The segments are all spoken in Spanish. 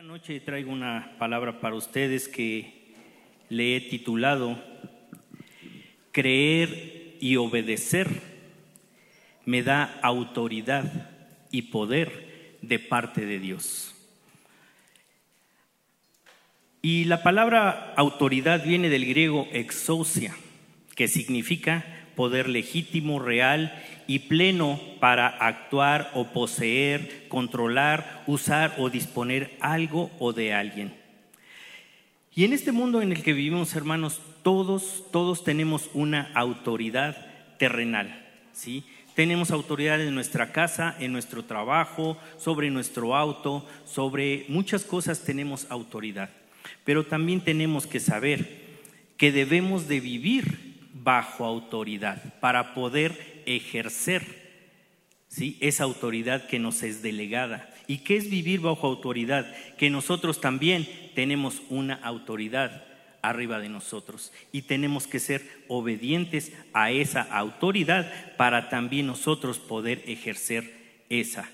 Esta noche traigo una palabra para ustedes que le he titulado Creer y obedecer me da autoridad y poder de parte de Dios. Y la palabra autoridad viene del griego exousia, que significa poder legítimo, real y pleno para actuar o poseer, controlar, usar o disponer algo o de alguien. Y en este mundo en el que vivimos, hermanos, todos, todos tenemos una autoridad terrenal, ¿sí? Tenemos autoridad en nuestra casa, en nuestro trabajo, sobre nuestro auto, sobre muchas cosas tenemos autoridad. Pero también tenemos que saber que debemos de vivir bajo autoridad para poder ejercer ¿sí? esa autoridad que nos es delegada. ¿Y qué es vivir bajo autoridad? Que nosotros también tenemos una autoridad arriba de nosotros y tenemos que ser obedientes a esa autoridad para también nosotros poder ejercer esa.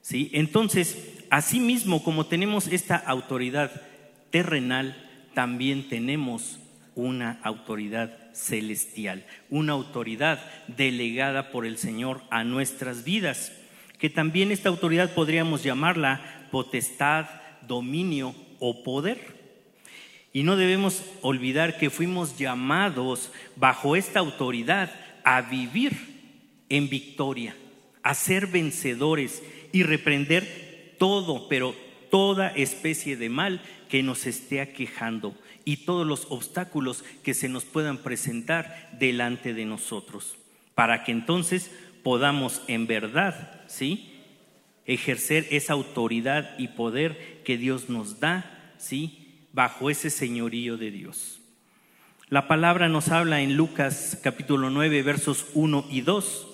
¿Sí? Entonces, asimismo como tenemos esta autoridad terrenal, también tenemos una autoridad celestial, una autoridad delegada por el Señor a nuestras vidas, que también esta autoridad podríamos llamarla potestad, dominio o poder. Y no debemos olvidar que fuimos llamados bajo esta autoridad a vivir en victoria, a ser vencedores y reprender todo, pero toda especie de mal que nos esté aquejando y todos los obstáculos que se nos puedan presentar delante de nosotros, para que entonces podamos en verdad, ¿sí? ejercer esa autoridad y poder que Dios nos da, ¿sí? bajo ese señorío de Dios. La palabra nos habla en Lucas capítulo 9 versos 1 y 2.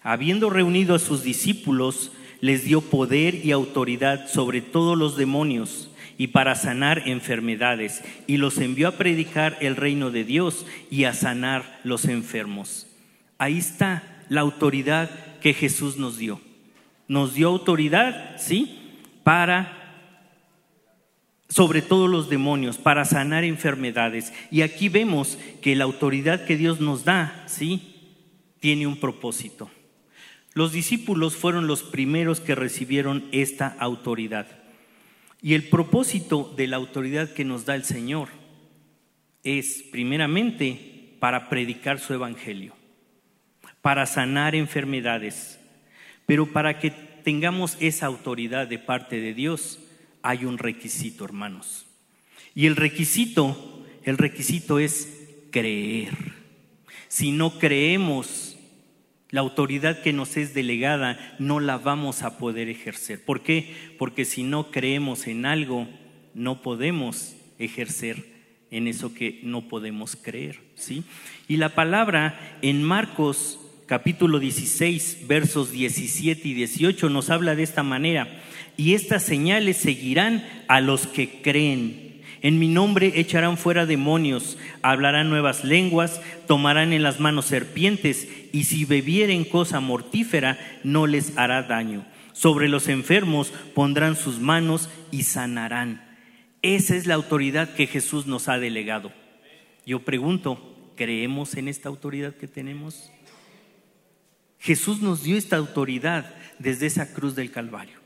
Habiendo reunido a sus discípulos, les dio poder y autoridad sobre todos los demonios y para sanar enfermedades, y los envió a predicar el reino de Dios y a sanar los enfermos. Ahí está la autoridad que Jesús nos dio. Nos dio autoridad, ¿sí? Para sobre todos los demonios, para sanar enfermedades. Y aquí vemos que la autoridad que Dios nos da, ¿sí? Tiene un propósito. Los discípulos fueron los primeros que recibieron esta autoridad. Y el propósito de la autoridad que nos da el Señor es, primeramente, para predicar su evangelio, para sanar enfermedades. Pero para que tengamos esa autoridad de parte de Dios, hay un requisito, hermanos. Y el requisito, el requisito es creer. Si no creemos la autoridad que nos es delegada no la vamos a poder ejercer. ¿Por qué? Porque si no creemos en algo, no podemos ejercer en eso que no podemos creer, ¿sí? Y la palabra en Marcos capítulo 16, versos 17 y 18 nos habla de esta manera, y estas señales seguirán a los que creen. En mi nombre echarán fuera demonios, hablarán nuevas lenguas, tomarán en las manos serpientes, y si bebieren cosa mortífera, no les hará daño. Sobre los enfermos pondrán sus manos y sanarán. Esa es la autoridad que Jesús nos ha delegado. Yo pregunto, ¿creemos en esta autoridad que tenemos? Jesús nos dio esta autoridad desde esa cruz del Calvario.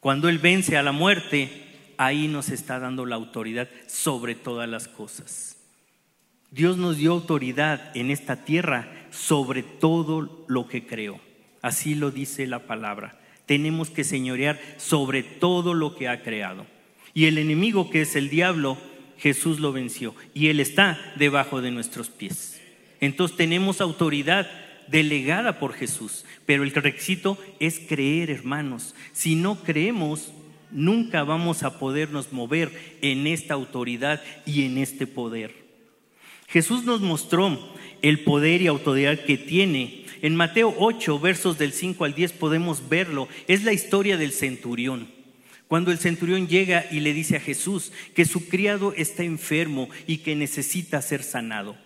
Cuando Él vence a la muerte, ahí nos está dando la autoridad sobre todas las cosas. Dios nos dio autoridad en esta tierra sobre todo lo que creó. Así lo dice la palabra. Tenemos que señorear sobre todo lo que ha creado. Y el enemigo que es el diablo, Jesús lo venció. Y Él está debajo de nuestros pies. Entonces tenemos autoridad delegada por Jesús. Pero el requisito es creer, hermanos. Si no creemos, nunca vamos a podernos mover en esta autoridad y en este poder. Jesús nos mostró el poder y autoridad que tiene. En Mateo 8, versos del 5 al 10 podemos verlo. Es la historia del centurión. Cuando el centurión llega y le dice a Jesús que su criado está enfermo y que necesita ser sanado.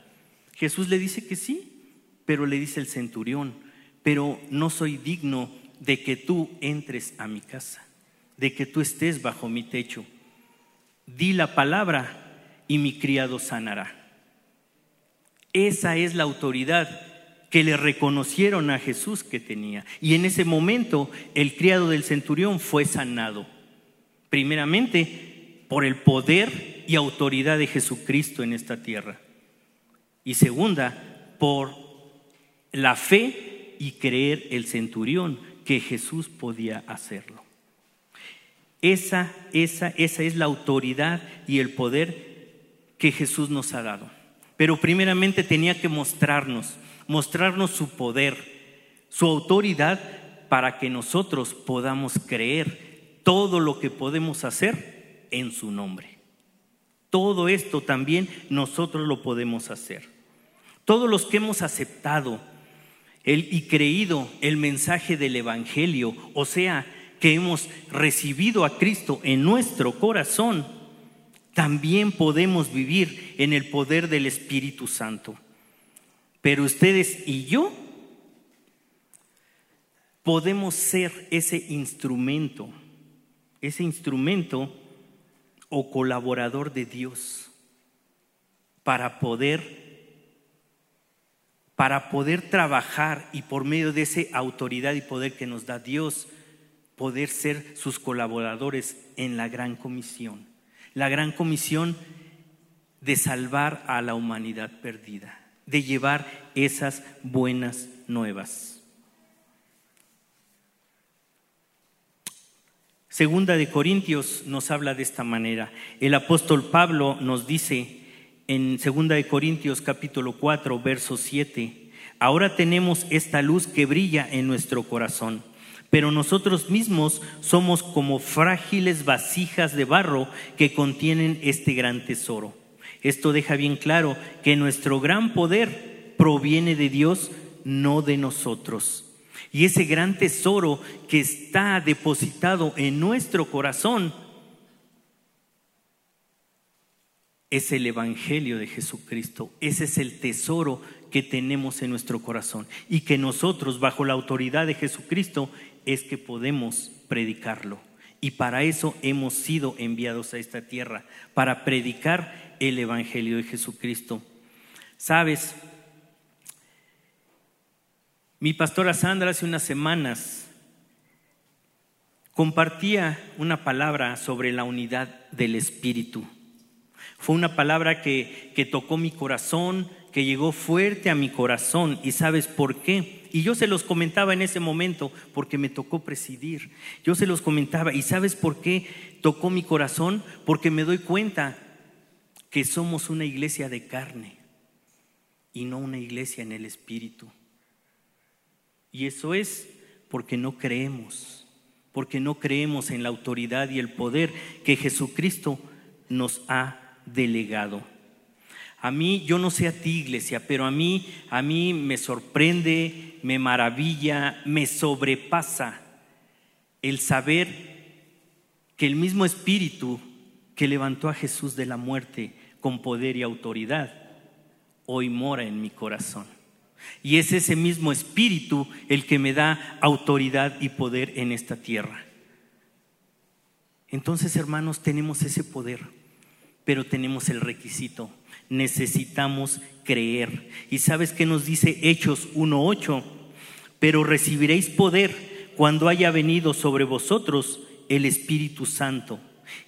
Jesús le dice que sí, pero le dice el centurión, pero no soy digno de que tú entres a mi casa de que tú estés bajo mi techo. Di la palabra y mi criado sanará. Esa es la autoridad que le reconocieron a Jesús que tenía. Y en ese momento el criado del centurión fue sanado. Primeramente, por el poder y autoridad de Jesucristo en esta tierra. Y segunda, por la fe y creer el centurión que Jesús podía hacerlo. Esa, esa, esa es la autoridad y el poder que Jesús nos ha dado. Pero primeramente tenía que mostrarnos, mostrarnos su poder, su autoridad para que nosotros podamos creer todo lo que podemos hacer en su nombre. Todo esto también nosotros lo podemos hacer. Todos los que hemos aceptado y creído el mensaje del Evangelio, o sea, que hemos recibido a Cristo en nuestro corazón, también podemos vivir en el poder del Espíritu Santo. Pero ustedes y yo podemos ser ese instrumento, ese instrumento o colaborador de Dios para poder para poder trabajar y por medio de esa autoridad y poder que nos da Dios, poder ser sus colaboradores en la gran comisión. La gran comisión de salvar a la humanidad perdida, de llevar esas buenas nuevas. Segunda de Corintios nos habla de esta manera. El apóstol Pablo nos dice en Segunda de Corintios capítulo 4, verso 7, ahora tenemos esta luz que brilla en nuestro corazón pero nosotros mismos somos como frágiles vasijas de barro que contienen este gran tesoro. Esto deja bien claro que nuestro gran poder proviene de Dios, no de nosotros. Y ese gran tesoro que está depositado en nuestro corazón es el Evangelio de Jesucristo. Ese es el tesoro que tenemos en nuestro corazón y que nosotros, bajo la autoridad de Jesucristo, es que podemos predicarlo. Y para eso hemos sido enviados a esta tierra, para predicar el Evangelio de Jesucristo. Sabes, mi pastora Sandra hace unas semanas compartía una palabra sobre la unidad del Espíritu. Fue una palabra que, que tocó mi corazón, que llegó fuerte a mi corazón. ¿Y sabes por qué? Y yo se los comentaba en ese momento porque me tocó presidir. Yo se los comentaba. ¿Y sabes por qué tocó mi corazón? Porque me doy cuenta que somos una iglesia de carne y no una iglesia en el espíritu. Y eso es porque no creemos, porque no creemos en la autoridad y el poder que Jesucristo nos ha delegado. A mí, yo no sé a ti, iglesia, pero a mí, a mí me sorprende, me maravilla, me sobrepasa el saber que el mismo Espíritu que levantó a Jesús de la muerte con poder y autoridad, hoy mora en mi corazón. Y es ese mismo Espíritu el que me da autoridad y poder en esta tierra. Entonces, hermanos, tenemos ese poder, pero tenemos el requisito necesitamos creer. ¿Y sabes qué nos dice Hechos 1.8? Pero recibiréis poder cuando haya venido sobre vosotros el Espíritu Santo.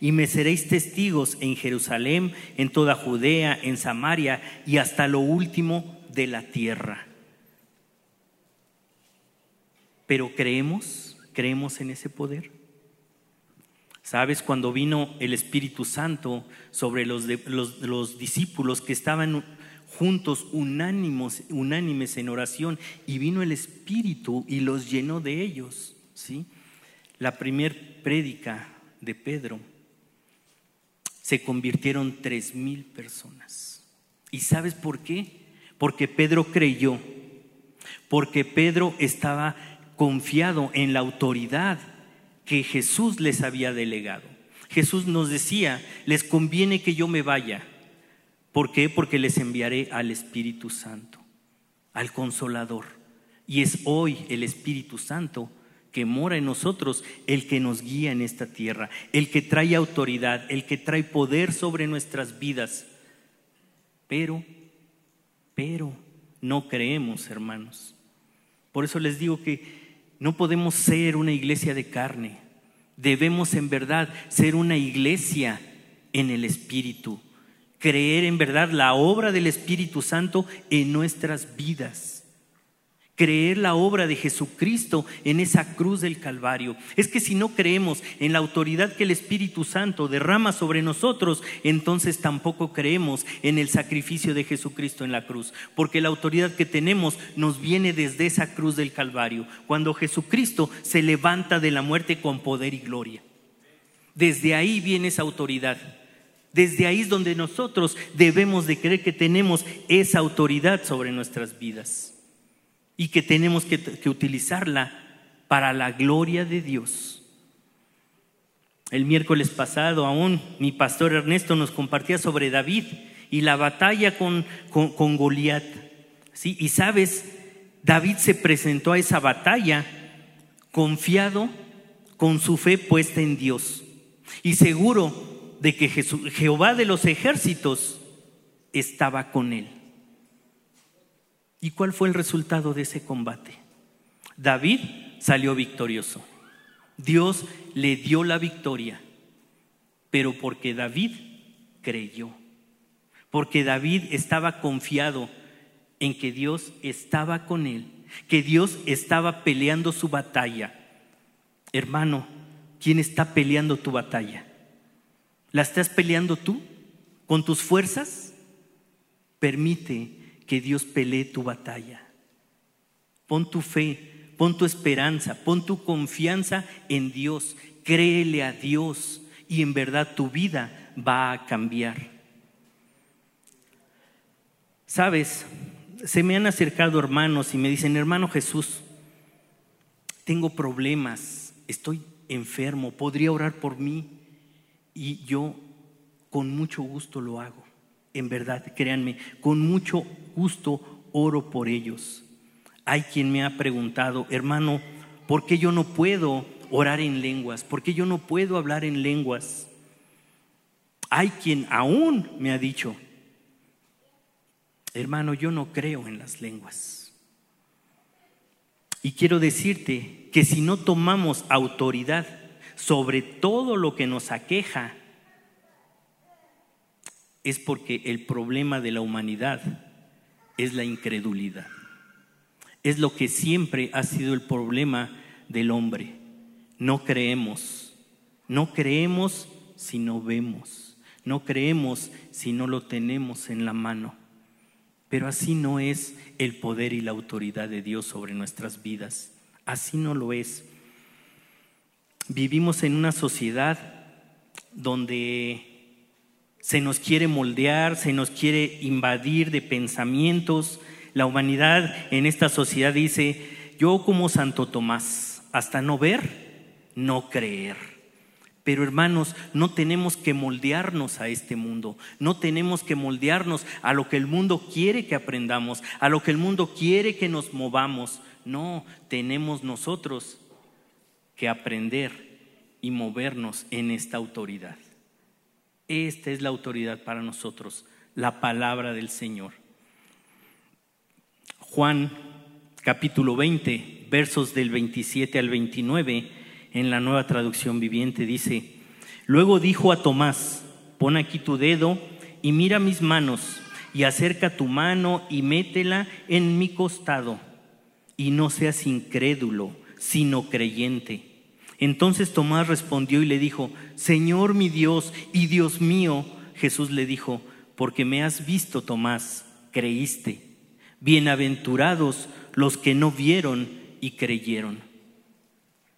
Y me seréis testigos en Jerusalén, en toda Judea, en Samaria y hasta lo último de la tierra. Pero creemos, creemos en ese poder. ¿Sabes? Cuando vino el Espíritu Santo sobre los, los, discípulos que estaban juntos, unánimos, unánimes en oración, y vino el Espíritu y los llenó de ellos. ¿sí? La primer prédica de Pedro se convirtieron tres mil personas. ¿Y sabes por qué? Porque Pedro creyó, porque Pedro estaba confiado en la autoridad que Jesús les había delegado. Jesús nos decía, les conviene que yo me vaya. ¿Por qué? Porque les enviaré al Espíritu Santo, al Consolador. Y es hoy el Espíritu Santo que mora en nosotros, el que nos guía en esta tierra, el que trae autoridad, el que trae poder sobre nuestras vidas. Pero, pero, no creemos, hermanos. Por eso les digo que no podemos ser una iglesia de carne. Debemos en verdad ser una iglesia en el Espíritu. Creer en verdad la obra del Espíritu Santo en nuestras vidas creer la obra de Jesucristo en esa cruz del Calvario. Es que si no creemos en la autoridad que el Espíritu Santo derrama sobre nosotros, entonces tampoco creemos en el sacrificio de Jesucristo en la cruz, porque la autoridad que tenemos nos viene desde esa cruz del Calvario, cuando Jesucristo se levanta de la muerte con poder y gloria. Desde ahí viene esa autoridad. Desde ahí es donde nosotros debemos de creer que tenemos esa autoridad sobre nuestras vidas y que tenemos que, utilizarla para la gloria de Dios. El miércoles pasado aún mi pastor Ernesto nos compartía sobre David y la batalla con, con, Goliat. ¿sí? Y sabes, David se presentó a esa batalla confiado, con su fe puesta en Dios y seguro de que Jehová de los ejércitos estaba con él. ¿Y cuál fue el resultado de ese combate? David salió victorioso. Dios le dio la victoria, pero porque David creyó, porque David estaba confiado en que Dios estaba con él, que Dios estaba peleando su batalla. Hermano, ¿quién está peleando tu batalla? ¿La estás peleando tú con tus fuerzas? Permite que Dios pelee tu batalla. Pon tu fe, pon tu esperanza, pon tu confianza en Dios. Créele a Dios y en verdad tu vida va a cambiar. Sabes, se me han acercado hermanos y me dicen, hermano Jesús, tengo problemas, estoy enfermo, podría orar por mí y yo con mucho gusto lo hago en verdad, créanme, con mucho gusto oro por ellos. Hay quien me ha preguntado, hermano, ¿por qué yo no puedo orar en lenguas? ¿Por qué yo no puedo hablar en lenguas? Hay quien aún me ha dicho, hermano, yo no creo en las lenguas. Y quiero decirte que si no tomamos autoridad sobre todo lo que nos aqueja, es porque el problema de la humanidad es la incredulidad. Es lo que siempre ha sido el problema del hombre. No creemos. No creemos si no vemos. No creemos si no lo tenemos en la mano. Pero así no es el poder y la autoridad de Dios sobre nuestras vidas. Así no lo es. Vivimos en una sociedad donde se nos quiere moldear, se nos quiere invadir de pensamientos. La humanidad en esta sociedad dice, yo como Santo Tomás, hasta no ver, no creer. Pero hermanos, no tenemos que moldearnos a este mundo, no tenemos que moldearnos a lo que el mundo quiere que aprendamos, a lo que el mundo quiere que nos movamos. No, tenemos nosotros que aprender y movernos en esta autoridad. Esta es la autoridad para nosotros, la palabra del Señor. Juan capítulo 20, versos del 27 al 29, en la nueva traducción viviente dice, luego dijo a Tomás, pon aquí tu dedo y mira mis manos, y acerca tu mano y métela en mi costado, y no seas incrédulo, sino creyente. Entonces Tomás respondió y le dijo, Señor mi Dios y Dios mío. Jesús le dijo, porque me has visto, Tomás, creíste. Bienaventurados los que no vieron y creyeron.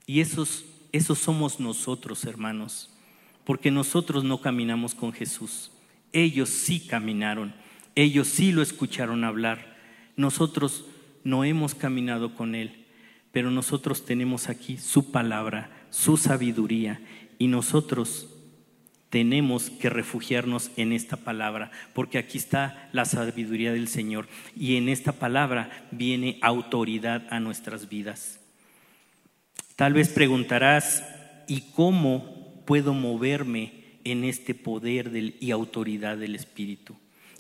Y esos, esos somos nosotros, hermanos, porque nosotros no caminamos con Jesús. Ellos sí caminaron, ellos sí lo escucharon hablar. Nosotros no hemos caminado con Él pero nosotros tenemos aquí su palabra, su sabiduría, y nosotros tenemos que refugiarnos en esta palabra, porque aquí está la sabiduría del Señor, y en esta palabra viene autoridad a nuestras vidas. Tal vez preguntarás, ¿y cómo puedo moverme en este poder y autoridad del Espíritu?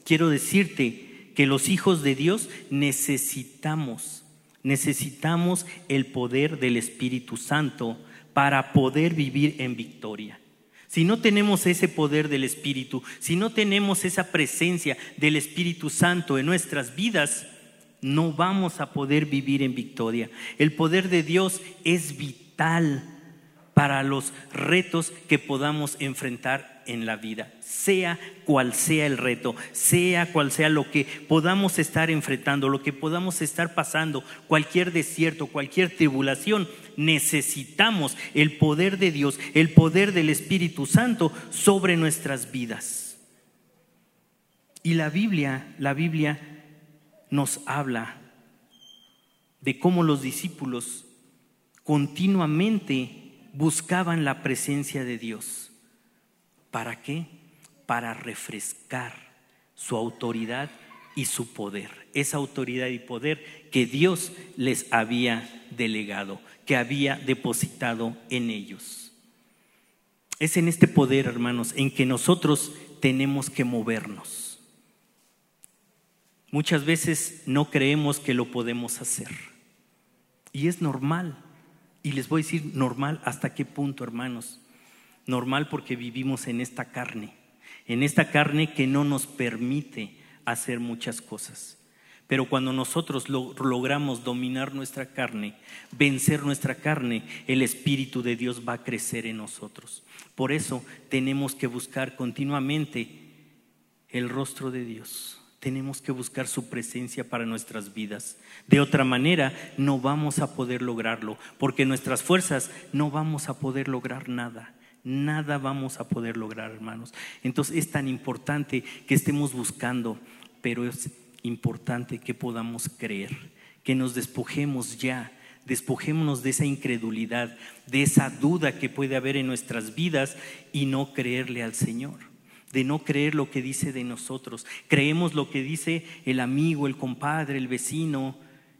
Quiero decirte que los hijos de Dios necesitamos, necesitamos el poder del Espíritu Santo para poder vivir en victoria. Si no tenemos ese poder del Espíritu, si no tenemos esa presencia del Espíritu Santo en nuestras vidas, no vamos a poder vivir en victoria. El poder de Dios es vital para los retos que podamos enfrentar en la vida, sea cual sea el reto, sea cual sea lo que podamos estar enfrentando, lo que podamos estar pasando, cualquier desierto, cualquier tribulación, necesitamos el poder de Dios, el poder del Espíritu Santo sobre nuestras vidas. Y la Biblia, la Biblia nos habla de cómo los discípulos continuamente buscaban la presencia de Dios. ¿Para qué? Para refrescar su autoridad y su poder. Esa autoridad y poder que Dios les había delegado, que había depositado en ellos. Es en este poder, hermanos, en que nosotros tenemos que movernos. Muchas veces no creemos que lo podemos hacer. Y es normal. Y les voy a decir normal hasta qué punto, hermanos. Normal porque vivimos en esta carne, en esta carne que no nos permite hacer muchas cosas. Pero cuando nosotros logramos dominar nuestra carne, vencer nuestra carne, el Espíritu de Dios va a crecer en nosotros. Por eso tenemos que buscar continuamente el rostro de Dios tenemos que buscar su presencia para nuestras vidas. De otra manera, no vamos a poder lograrlo, porque nuestras fuerzas no vamos a poder lograr nada. Nada vamos a poder lograr, hermanos. Entonces es tan importante que estemos buscando, pero es importante que podamos creer, que nos despojemos ya despojémonos de esa incredulidad, de esa duda que puede haber en nuestras vidas y no creerle al Señor de no creer lo que dice de nosotros. Creemos lo que dice el amigo, el compadre, el vecino.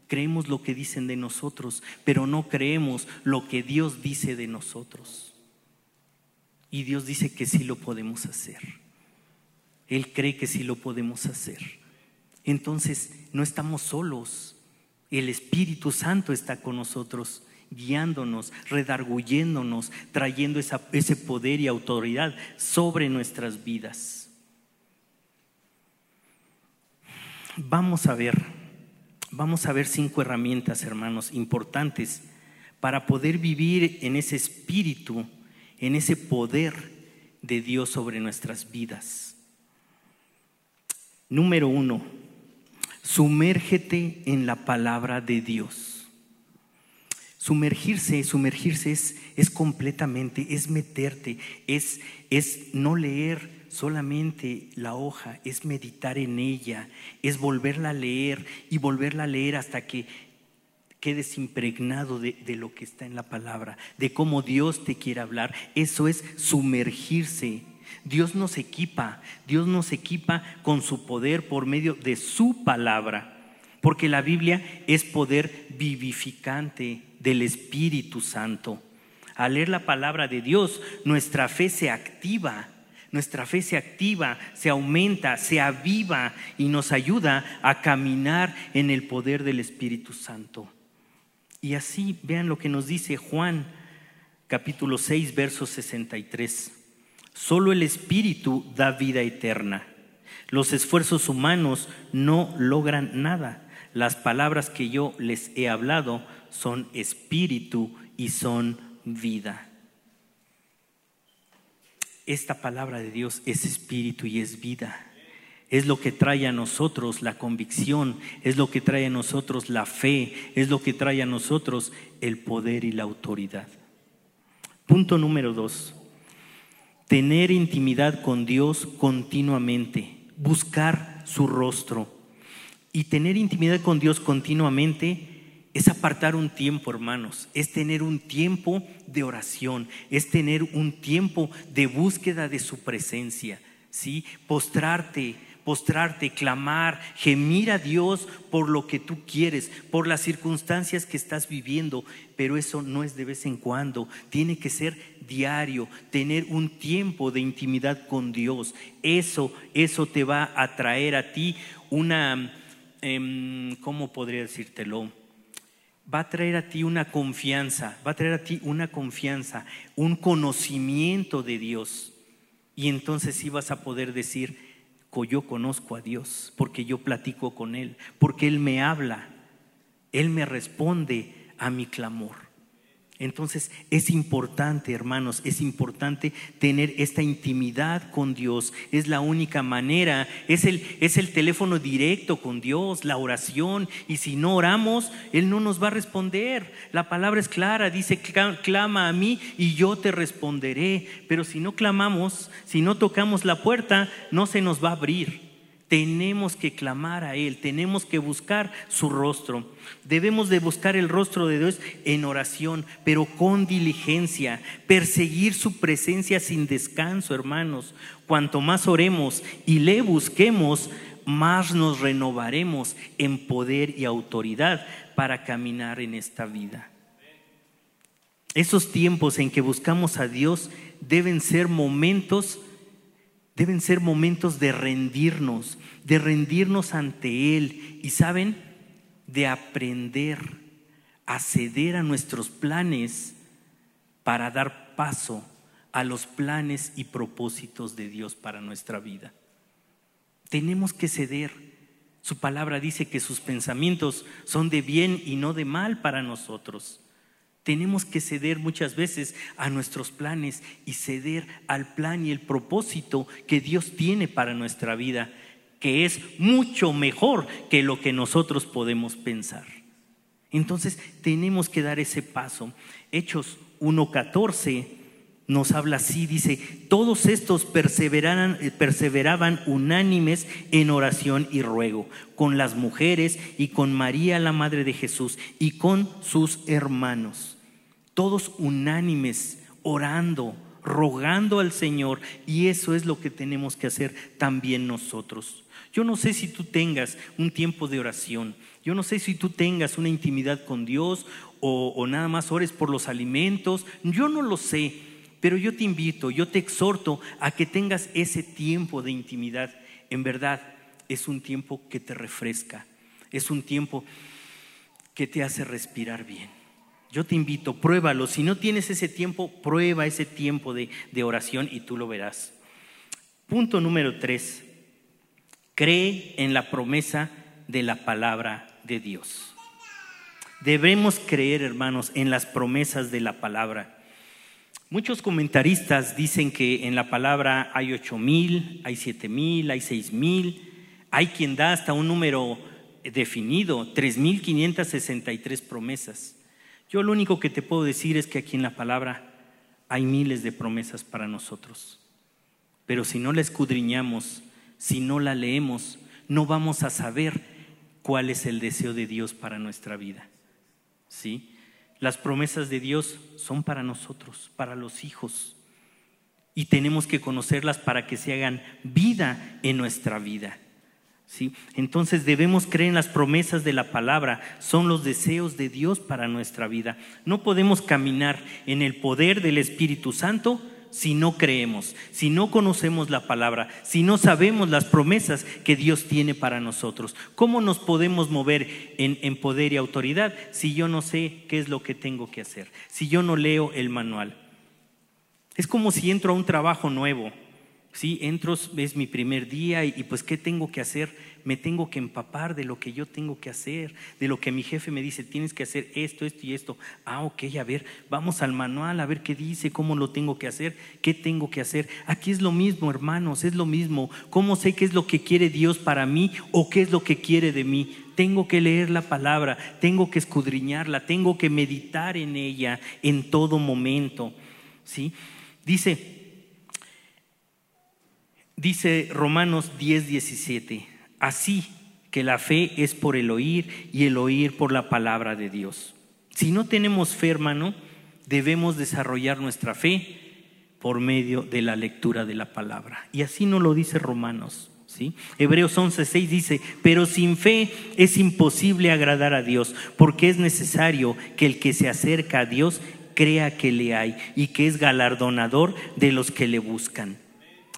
Creemos lo que dicen de nosotros, pero no creemos lo que Dios dice de nosotros. Y Dios dice que sí lo podemos hacer. Él cree que sí lo podemos hacer. Entonces, no estamos solos. El Espíritu Santo está con nosotros guiándonos, redarguyéndonos, trayendo ese poder y autoridad sobre nuestras vidas. Vamos a ver, vamos a ver cinco herramientas, hermanos, importantes para poder vivir en ese espíritu, en ese poder de Dios sobre nuestras vidas. Número uno, sumérgete en la palabra de Dios. Sumergirse, sumergirse es, es completamente, es meterte, es, es no leer solamente la hoja, es meditar en ella, es volverla a leer y volverla a leer hasta que quedes impregnado de, de, lo que está en la palabra, de cómo Dios te quiere hablar. Eso es sumergirse. Dios nos equipa, Dios nos equipa con su poder por medio de su palabra, porque la Biblia es poder vivificante del Espíritu Santo. Al leer la palabra de Dios, nuestra fe se activa, nuestra fe se activa, se aumenta, se aviva y nos ayuda a caminar en el poder del Espíritu Santo. Y así vean lo que nos dice Juan capítulo 6, verso 63. Solo el Espíritu da vida eterna. Los esfuerzos humanos no logran nada. Las palabras que yo les he hablado son espíritu y son vida. Esta palabra de Dios es espíritu y es vida. Es lo que trae a nosotros la convicción, es lo que trae a nosotros la fe, es lo que trae a nosotros el poder y la autoridad. Punto número dos, tener intimidad con Dios continuamente, buscar su rostro. Y tener intimidad con Dios continuamente es apartar un tiempo, hermanos, es tener un tiempo de oración, es tener un tiempo de búsqueda de su presencia, ¿sí? Postrarte, postrarte, clamar, gemir a Dios por lo que tú quieres, por las circunstancias que estás viviendo, pero eso no es de vez en cuando, tiene que ser diario, tener un tiempo de intimidad con Dios. Eso, eso te va a traer a ti una, em, ¿cómo podría decírtelo? va a traer a ti una confianza, va a traer a ti una confianza, un conocimiento de Dios. Y entonces sí vas a poder decir, yo conozco a Dios, porque yo platico con Él, porque Él me habla, Él me responde a mi clamor. Entonces es importante, hermanos, es importante tener esta intimidad con Dios. Es la única manera, es el, es el teléfono directo con Dios, la oración. Y si no oramos, Él no nos va a responder. La palabra es clara, dice, clama a mí y yo te responderé. Pero si no clamamos, si no tocamos la puerta, no se nos va a abrir. Tenemos que clamar a Él, tenemos que buscar su rostro. Debemos de buscar el rostro de Dios en oración, pero con diligencia, perseguir su presencia sin descanso, hermanos. Cuanto más oremos y le busquemos, más nos renovaremos en poder y autoridad para caminar en esta vida. Esos tiempos en que buscamos a Dios deben ser momentos deben ser momentos de rendirnos, de rendirnos ante Él y, ¿saben? De aprender a ceder a nuestros planes para dar paso a los planes y propósitos de Dios para nuestra vida. Tenemos que ceder. Su palabra dice que sus pensamientos son de bien y no de mal para nosotros. Tenemos que ceder muchas veces a nuestros planes y ceder al plan y el propósito que Dios tiene para nuestra vida, que es mucho mejor que lo que nosotros podemos pensar. Entonces tenemos que dar ese paso. Hechos 1.14 nos habla así, dice, todos estos perseveraban unánimes en oración y ruego, con las mujeres y con María la Madre de Jesús y con sus hermanos todos unánimes, orando, rogando al Señor. Y eso es lo que tenemos que hacer también nosotros. Yo no sé si tú tengas un tiempo de oración. Yo no sé si tú tengas una intimidad con Dios o, nada más ores por los alimentos. Yo no lo sé. Pero yo te invito, yo te exhorto a que tengas ese tiempo de intimidad. En verdad, es un tiempo que te refresca. Es un tiempo que te hace respirar bien. Yo te invito, pruébalo. Si no tienes ese tiempo, prueba ese tiempo de, oración y tú lo verás. Punto número tres. Cree en la promesa de la palabra de Dios. Debemos creer, hermanos, en las promesas de la palabra. Muchos comentaristas dicen que en la palabra hay ocho mil, hay siete mil, hay seis mil, hay quien da hasta un número definido, tres mil quinientas sesenta y tres promesas. Yo lo único que te puedo decir es que aquí en la palabra hay miles de promesas para nosotros. Pero si no la escudriñamos, si no la leemos, no vamos a saber cuál es el deseo de Dios para nuestra vida. ¿Sí? Las promesas de Dios son para nosotros, para los hijos. Y tenemos que conocerlas para que se hagan vida en nuestra vida. Entonces debemos creer en las promesas de la palabra, son los deseos de Dios para nuestra vida. No podemos caminar en el poder del Espíritu Santo si no creemos, si no conocemos la palabra, si no sabemos las promesas que Dios tiene para nosotros. ¿Cómo nos podemos mover en, en poder y autoridad si yo no sé qué es lo que tengo que hacer, si yo no leo el manual? Es como si entro a un trabajo nuevo Sí, entro, es mi primer día y, pues ¿qué tengo que hacer? Me tengo que empapar de lo que yo tengo que hacer, de lo que mi jefe me dice, tienes que hacer esto, esto y esto. Ah, ok, a ver, vamos al manual a ver qué dice, cómo lo tengo que hacer, qué tengo que hacer. Aquí es lo mismo, hermanos, es lo mismo. ¿Cómo sé qué es lo que quiere Dios para mí o qué es lo que quiere de mí? Tengo que leer la palabra, tengo que escudriñarla, tengo que meditar en ella en todo momento. ¿Sí? Dice, Dice Romanos 10, 17, así que la fe es por el oír y el oír por la palabra de Dios. Si no tenemos fe, hermano, debemos desarrollar nuestra fe por medio de la lectura de la palabra. Y así nos lo dice Romanos. ¿sí? Hebreos 11:6 dice, pero sin fe es imposible agradar a Dios, porque es necesario que el que se acerca a Dios crea que le hay y que es galardonador de los que le buscan.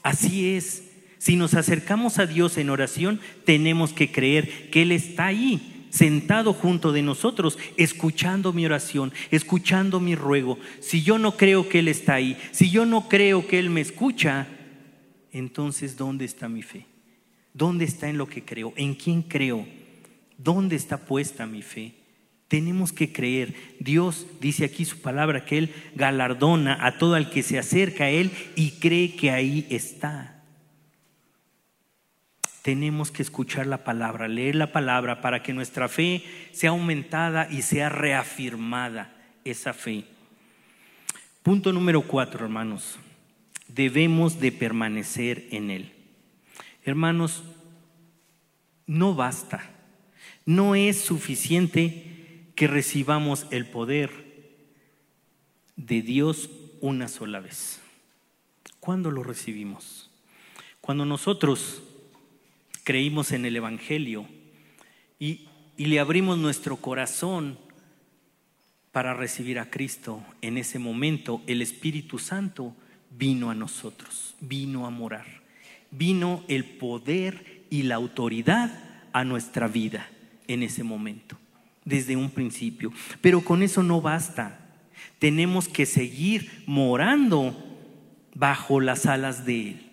Así es. Si nos acercamos a Dios en oración, tenemos que creer que Él está ahí, sentado junto de nosotros, escuchando mi oración, escuchando mi ruego. Si yo no creo que Él está ahí, si yo no creo que Él me escucha, entonces ¿dónde está mi fe? ¿Dónde está en lo que creo? ¿En quién creo? ¿Dónde está puesta mi fe? Tenemos que creer. Dios dice aquí su palabra que Él galardona a todo el que se acerca a Él y cree que ahí está tenemos que escuchar la palabra, leer la palabra para que nuestra fe sea aumentada y sea reafirmada esa fe. Punto número cuatro, hermanos. Debemos de permanecer en Él. Hermanos, no basta, no es suficiente que recibamos el poder de Dios una sola vez. ¿Cuándo lo recibimos? Cuando nosotros creímos en el Evangelio y, le abrimos nuestro corazón para recibir a Cristo, en ese momento el Espíritu Santo vino a nosotros, vino a morar, vino el poder y la autoridad a nuestra vida en ese momento, desde un principio. Pero con eso no basta, tenemos que seguir morando bajo las alas de Él,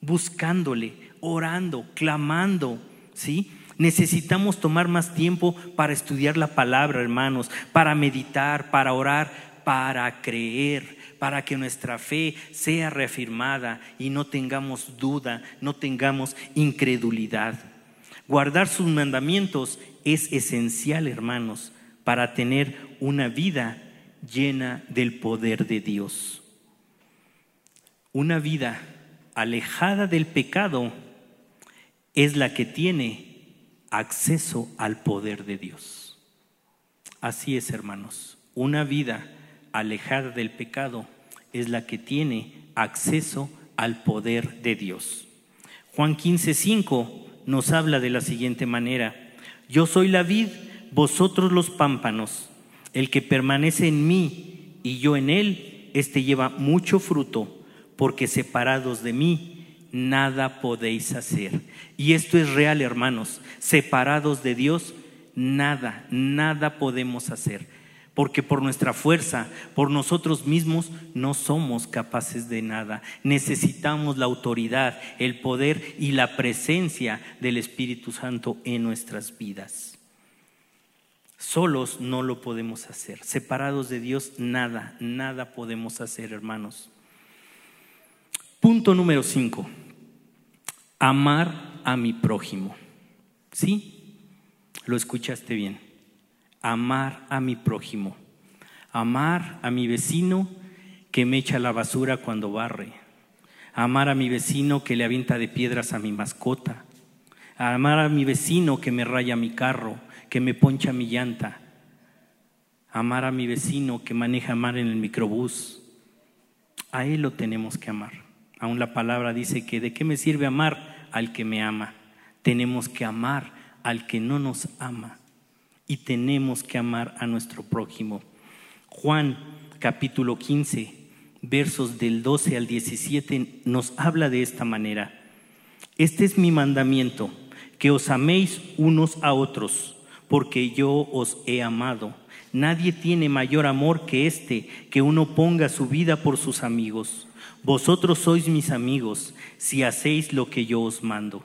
buscándole, orando, clamando, ¿sí? Necesitamos tomar más tiempo para estudiar la palabra, hermanos, para meditar, para orar, para creer, para que nuestra fe sea reafirmada y no tengamos duda, no tengamos incredulidad. Guardar sus mandamientos es esencial, hermanos, para tener una vida llena del poder de Dios. Una vida alejada del pecado es la que tiene acceso al poder de Dios. Así es, hermanos. Una vida alejada del pecado es la que tiene acceso al poder de Dios. Juan 15:5 nos habla de la siguiente manera: Yo soy la vid, vosotros los pámpanos. El que permanece en mí y yo en él, éste lleva mucho fruto, porque separados de mí nada podéis hacer. Y esto es real, hermanos. Separados de Dios, nada, nada podemos hacer. Porque por nuestra fuerza, por nosotros mismos, no somos capaces de nada. Necesitamos la autoridad, el poder y la presencia del Espíritu Santo en nuestras vidas. Solos no lo podemos hacer. Separados de Dios, nada, nada podemos hacer, hermanos. Punto número cinco amar a mi prójimo. ¿Sí? Lo escuchaste bien. Amar a mi prójimo. Amar a mi vecino que me echa la basura cuando barre. Amar a mi vecino que le avienta de piedras a mi mascota. Amar a mi vecino que me raya mi carro, que me poncha mi llanta. Amar a mi vecino que maneja mar en el microbús. A él lo tenemos que amar. Aún la palabra dice que de qué me sirve amar al que me ama, tenemos que amar al que no nos ama y tenemos que amar a nuestro prójimo. Juan capítulo 15, versos del 12 al 17 nos habla de esta manera. Este es mi mandamiento, que os améis unos a otros, porque yo os he amado. Nadie tiene mayor amor que este, que uno ponga su vida por sus amigos. Vosotros sois mis amigos si hacéis lo que yo os mando.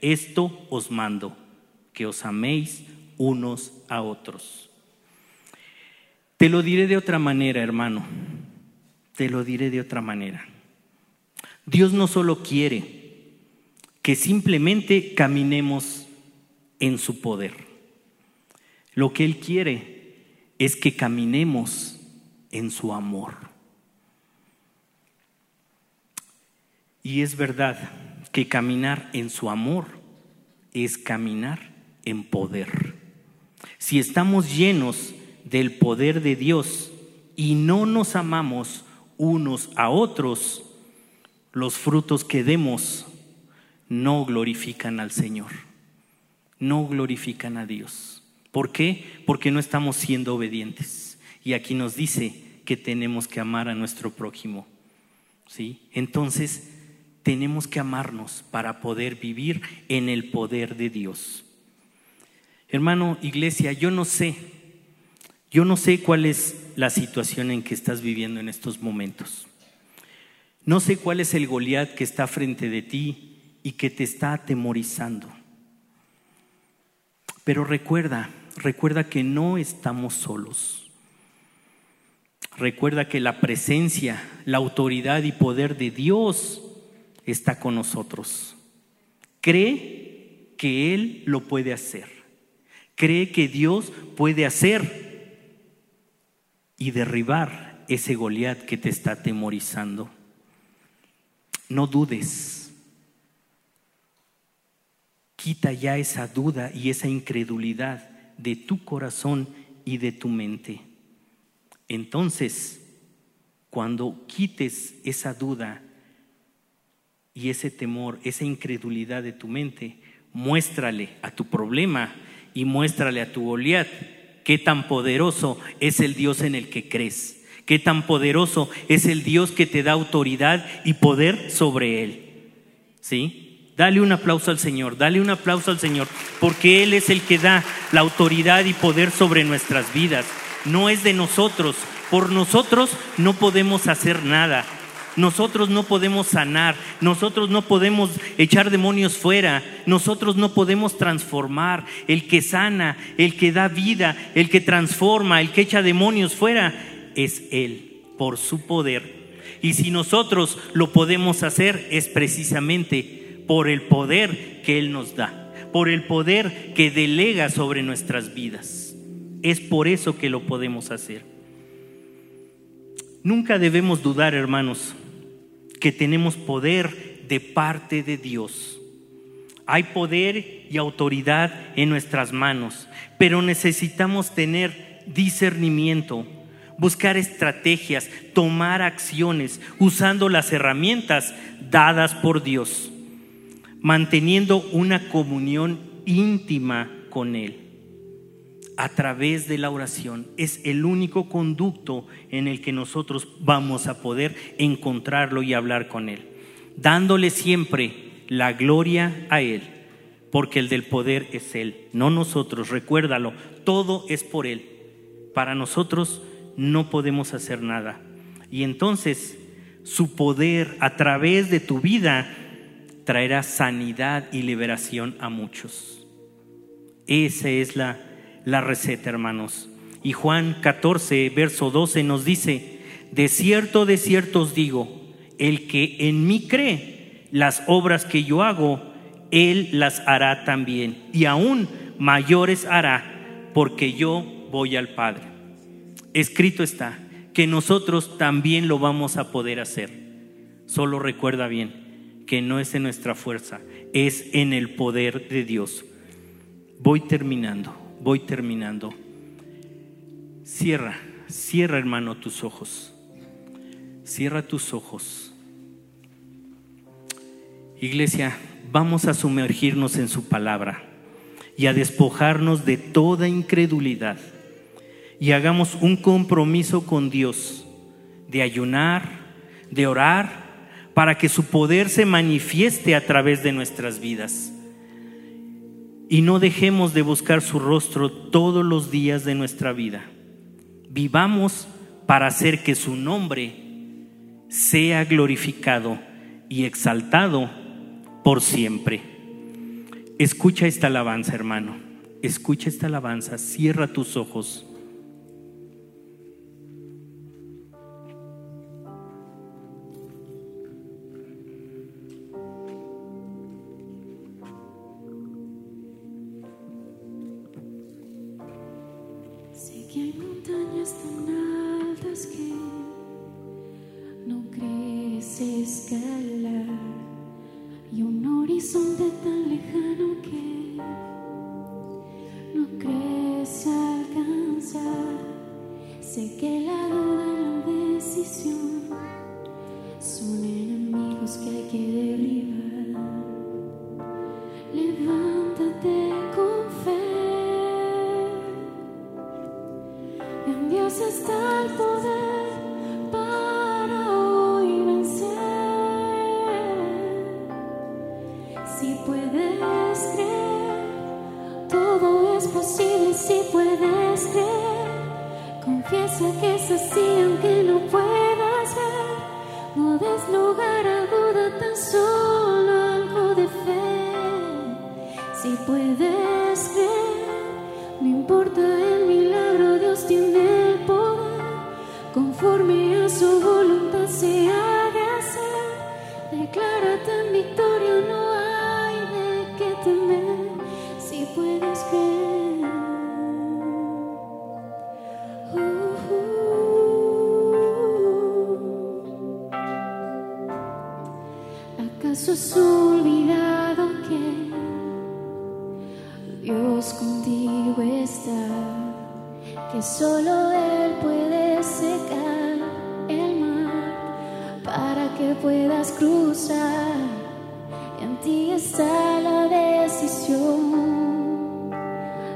Esto os mando, que os améis unos a otros. Te lo diré de otra manera, hermano. Te lo diré de otra manera. Dios no solo quiere que simplemente caminemos en su poder. Lo que Él quiere es que caminemos en su amor. Y es verdad que caminar en su amor es caminar en poder. Si estamos llenos del poder de Dios y no nos amamos unos a otros, los frutos que demos no glorifican al Señor, no glorifican a Dios. ¿Por qué? Porque no estamos siendo obedientes. Y aquí nos dice que tenemos que amar a nuestro prójimo. ¿Sí? Entonces, tenemos que amarnos para poder vivir en el poder de Dios. Hermano, iglesia, yo no sé, yo no sé cuál es la situación en que estás viviendo en estos momentos. No sé cuál es el Goliat que está frente de ti y que te está atemorizando. Pero recuerda, recuerda que no estamos solos. Recuerda que la presencia, la autoridad y poder de Dios está con nosotros. Cree que Él lo puede hacer. Cree que Dios puede hacer y derribar ese Goliat que te está atemorizando. No dudes. Quita ya esa duda y esa incredulidad de tu corazón y de tu mente. Entonces, cuando quites esa duda y ese temor, esa incredulidad de tu mente, muéstrale a tu problema y muéstrale a tu Goliat qué tan poderoso es el Dios en el que crees, qué tan poderoso es el Dios que te da autoridad y poder sobre él. ¿Sí? Dale un aplauso al Señor, dale un aplauso al Señor, porque Él es el que da la autoridad y poder sobre nuestras vidas. No es de nosotros. Por nosotros no podemos hacer nada. Nosotros no podemos sanar, nosotros no podemos echar demonios fuera, nosotros no podemos transformar. El que sana, el que da vida, el que transforma, el que echa demonios fuera, es Él, por su poder. Y si nosotros lo podemos hacer es precisamente por el poder que Él nos da, por el poder que delega sobre nuestras vidas. Es por eso que lo podemos hacer. Nunca debemos dudar, hermanos, que tenemos poder de parte de Dios. Hay poder y autoridad en nuestras manos, pero necesitamos tener discernimiento, buscar estrategias, tomar acciones usando las herramientas dadas por Dios, manteniendo una comunión íntima con Él a través de la oración es el único conducto en el que nosotros vamos a poder encontrarlo y hablar con Él, dándole siempre la gloria a Él, porque el del poder es Él, no nosotros, recuérdalo, todo es por Él. Para nosotros no podemos hacer nada. Y entonces su poder a través de tu vida traerá sanidad y liberación a muchos. Esa es la la receta, hermanos. Y Juan 14, verso 12 nos dice, de cierto, de cierto os digo, el que en mí cree, las obras que yo hago, él las hará también, y aún mayores hará, porque yo voy al Padre. Escrito está que nosotros también lo vamos a poder hacer. Solo recuerda bien que no es en nuestra fuerza, es en el poder de Dios. Voy terminando voy terminando. Cierra, cierra hermano tus ojos. Cierra tus ojos. Iglesia, vamos a sumergirnos en su palabra y a despojarnos de toda incredulidad y hagamos un compromiso con Dios de ayunar, de orar, para que su poder se manifieste a través de nuestras vidas y no dejemos de buscar su rostro todos los días de nuestra vida. Vivamos para hacer que su nombre sea glorificado y exaltado por siempre. Escucha esta alabanza, hermano. Escucha esta alabanza. Cierra tus ojos. Dios contigo está? Que solo Él puede secar el mar para que puedas cruzar. Y en ti está la decisión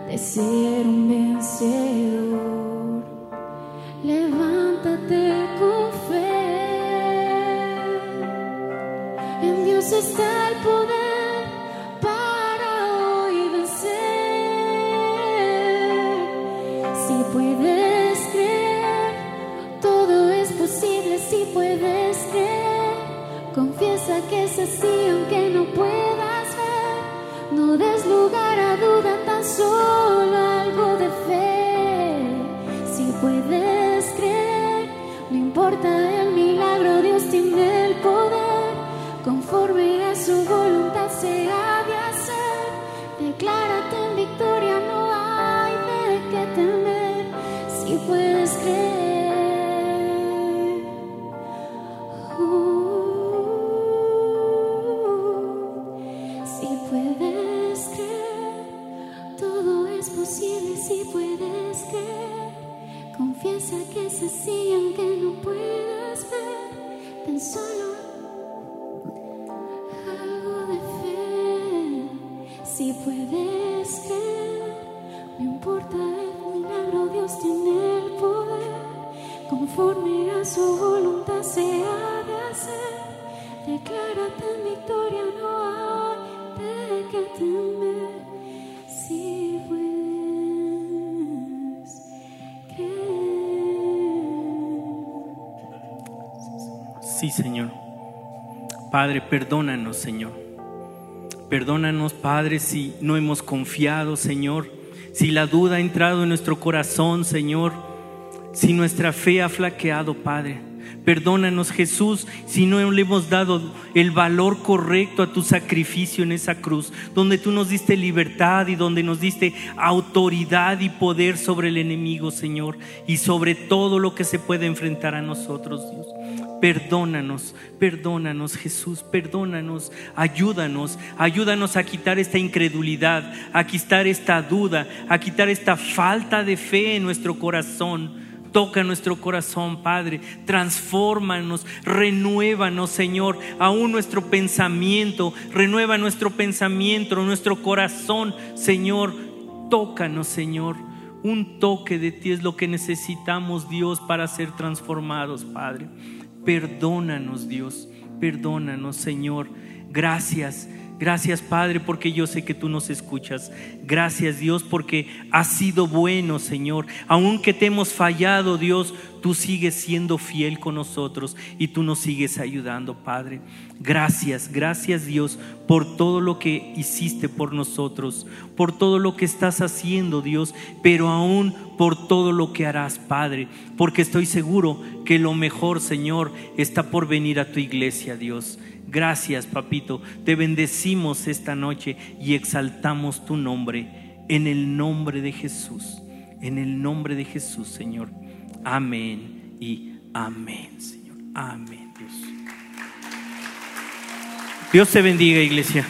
de ser un si puedes creer. Confiesa que es así aunque no puedas ver. Tan solo algo de fe. Si puedes Sí, Señor. Padre, perdónanos, Señor. Perdónanos, Padre, si no hemos confiado, Señor. Si la duda ha entrado en nuestro corazón, Señor. Si nuestra fe ha flaqueado, Padre. Perdónanos, Jesús, si no le hemos dado el valor correcto a tu sacrificio en esa cruz, donde tú nos diste libertad y donde nos diste autoridad y poder sobre el enemigo, Señor, y sobre todo lo que se puede enfrentar a nosotros, Dios. Perdónanos, perdónanos Jesús, perdónanos, ayúdanos, ayúdanos a quitar esta incredulidad, a quitar esta duda, a quitar esta falta de fe en nuestro corazón. Toca nuestro corazón, Padre. Transfórmanos, renuévanos, Señor. Aún nuestro pensamiento, renueva nuestro pensamiento, nuestro corazón, Señor. Tócanos, Señor. Un toque de ti es lo que necesitamos, Dios, para ser transformados, Padre. Perdónanos, Dios. Perdónanos, Señor. Gracias. Gracias Padre porque yo sé que tú nos escuchas. Gracias Dios porque has sido bueno Señor. Aunque te hemos fallado Dios, tú sigues siendo fiel con nosotros y tú nos sigues ayudando Padre. Gracias, gracias Dios por todo lo que hiciste por nosotros, por todo lo que estás haciendo Dios, pero aún por todo lo que harás Padre. Porque estoy seguro que lo mejor Señor está por venir a tu iglesia Dios. Gracias, papito. Te bendecimos esta noche y exaltamos tu nombre en el nombre de Jesús. En el nombre de Jesús, Señor. Amén y amén, Señor. Amén, Dios. Dios te bendiga, iglesia.